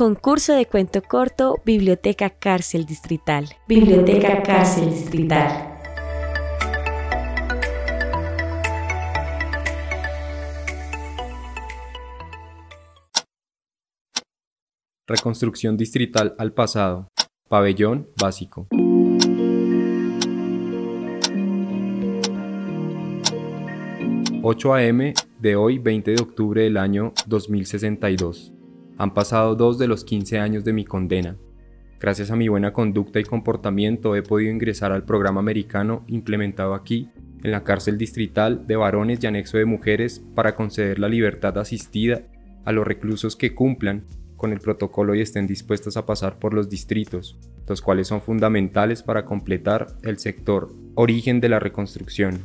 Concurso de cuento corto, Biblioteca Cárcel Distrital. Biblioteca Cárcel Distrital. Reconstrucción distrital al pasado. Pabellón básico. ...8 a.m. de hoy 20 de octubre del año 2062. Han pasado dos de los 15 años de mi condena. Gracias a mi buena conducta y comportamiento he podido ingresar al programa americano implementado aquí, en la cárcel distrital de varones y anexo de mujeres, para conceder la libertad asistida a los reclusos que cumplan con el protocolo y estén dispuestos a pasar por los distritos, los cuales son fundamentales para completar el sector origen de la reconstrucción.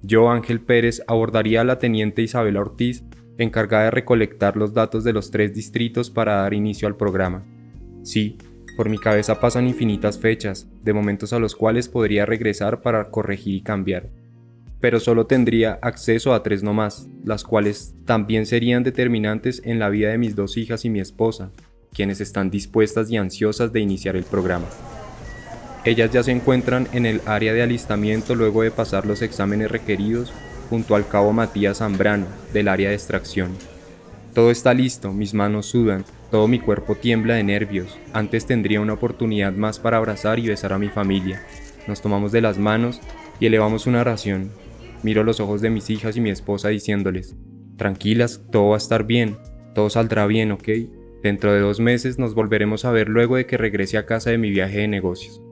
Yo, Ángel Pérez, abordaría a la teniente Isabela Ortiz encargada de recolectar los datos de los tres distritos para dar inicio al programa. Sí, por mi cabeza pasan infinitas fechas, de momentos a los cuales podría regresar para corregir y cambiar. Pero solo tendría acceso a tres nomás, las cuales también serían determinantes en la vida de mis dos hijas y mi esposa, quienes están dispuestas y ansiosas de iniciar el programa. Ellas ya se encuentran en el área de alistamiento luego de pasar los exámenes requeridos junto al cabo Matías Zambrano, del área de extracción. Todo está listo, mis manos sudan, todo mi cuerpo tiembla de nervios. Antes tendría una oportunidad más para abrazar y besar a mi familia. Nos tomamos de las manos y elevamos una oración. Miro los ojos de mis hijas y mi esposa diciéndoles, tranquilas, todo va a estar bien, todo saldrá bien, ¿ok? Dentro de dos meses nos volveremos a ver luego de que regrese a casa de mi viaje de negocios.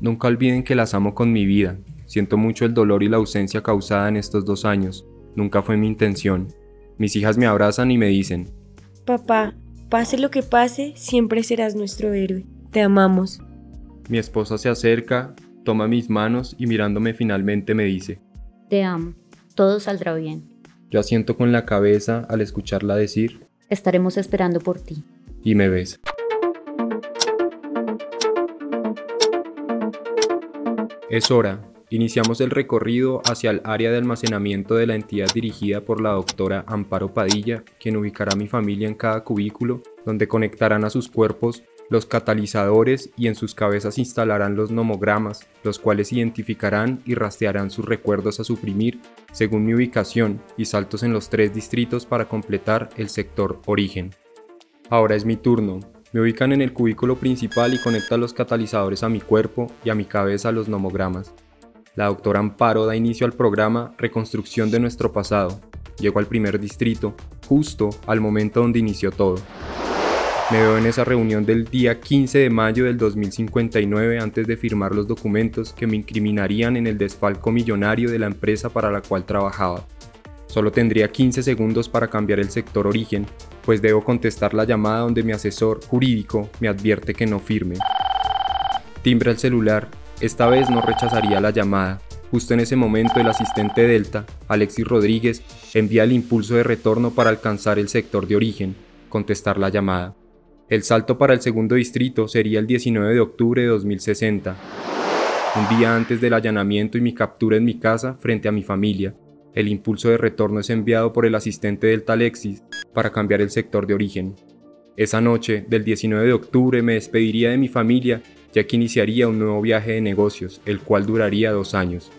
Nunca olviden que las amo con mi vida, Siento mucho el dolor y la ausencia causada en estos dos años. Nunca fue mi intención. Mis hijas me abrazan y me dicen, Papá, pase lo que pase, siempre serás nuestro héroe. Te amamos. Mi esposa se acerca, toma mis manos y mirándome finalmente me dice, Te amo, todo saldrá bien. Yo asiento con la cabeza al escucharla decir, Estaremos esperando por ti. Y me besa. Es hora, Iniciamos el recorrido hacia el área de almacenamiento de la entidad dirigida por la doctora Amparo Padilla, quien ubicará a mi familia en cada cubículo, donde conectarán a sus cuerpos los catalizadores y en sus cabezas instalarán los nomogramas, los cuales identificarán y rastrearán sus recuerdos a suprimir según mi ubicación y saltos en los tres distritos para completar el sector origen. Ahora es mi turno. Me ubican en el cubículo principal y conectan los catalizadores a mi cuerpo y a mi cabeza los nomogramas. La doctora Amparo da inicio al programa Reconstrucción de nuestro pasado. Llego al primer distrito, justo al momento donde inició todo. Me veo en esa reunión del día 15 de mayo del 2059 antes de firmar los documentos que me incriminarían en el desfalco millonario de la empresa para la cual trabajaba. Solo tendría 15 segundos para cambiar el sector origen, pues debo contestar la llamada donde mi asesor jurídico me advierte que no firme. Timbra el celular esta vez no rechazaría la llamada. Justo en ese momento el asistente Delta, Alexis Rodríguez, envía el impulso de retorno para alcanzar el sector de origen, contestar la llamada. El salto para el segundo distrito sería el 19 de octubre de 2060, un día antes del allanamiento y mi captura en mi casa frente a mi familia. El impulso de retorno es enviado por el asistente Delta Alexis para cambiar el sector de origen. Esa noche del 19 de octubre me despediría de mi familia ya que iniciaría un nuevo viaje de negocios, el cual duraría dos años.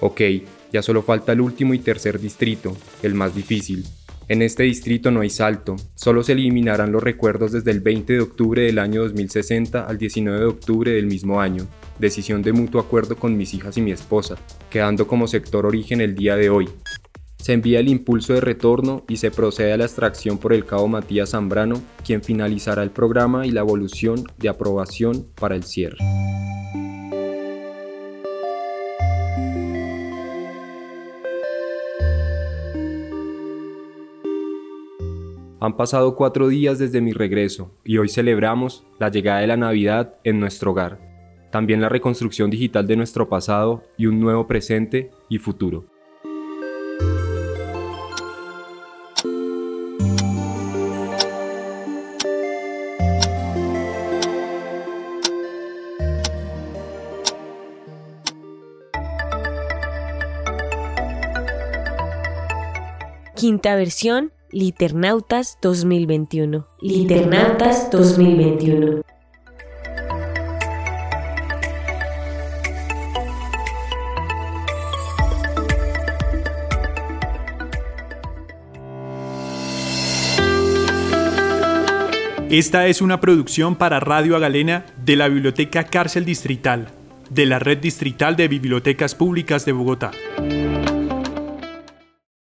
Ok, ya solo falta el último y tercer distrito, el más difícil. En este distrito no hay salto, solo se eliminarán los recuerdos desde el 20 de octubre del año 2060 al 19 de octubre del mismo año, decisión de mutuo acuerdo con mis hijas y mi esposa, quedando como sector origen el día de hoy, se envía el impulso de retorno y se procede a la extracción por el cabo Matías Zambrano, quien finalizará el programa y la evolución de aprobación para el cierre. Han pasado cuatro días desde mi regreso y hoy celebramos la llegada de la Navidad en nuestro hogar, también la reconstrucción digital de nuestro pasado y un nuevo presente y futuro. Quinta versión, Liternautas 2021. Liternautas 2021. Esta es una producción para Radio Agalena de la Biblioteca Cárcel Distrital, de la Red Distrital de Bibliotecas Públicas de Bogotá.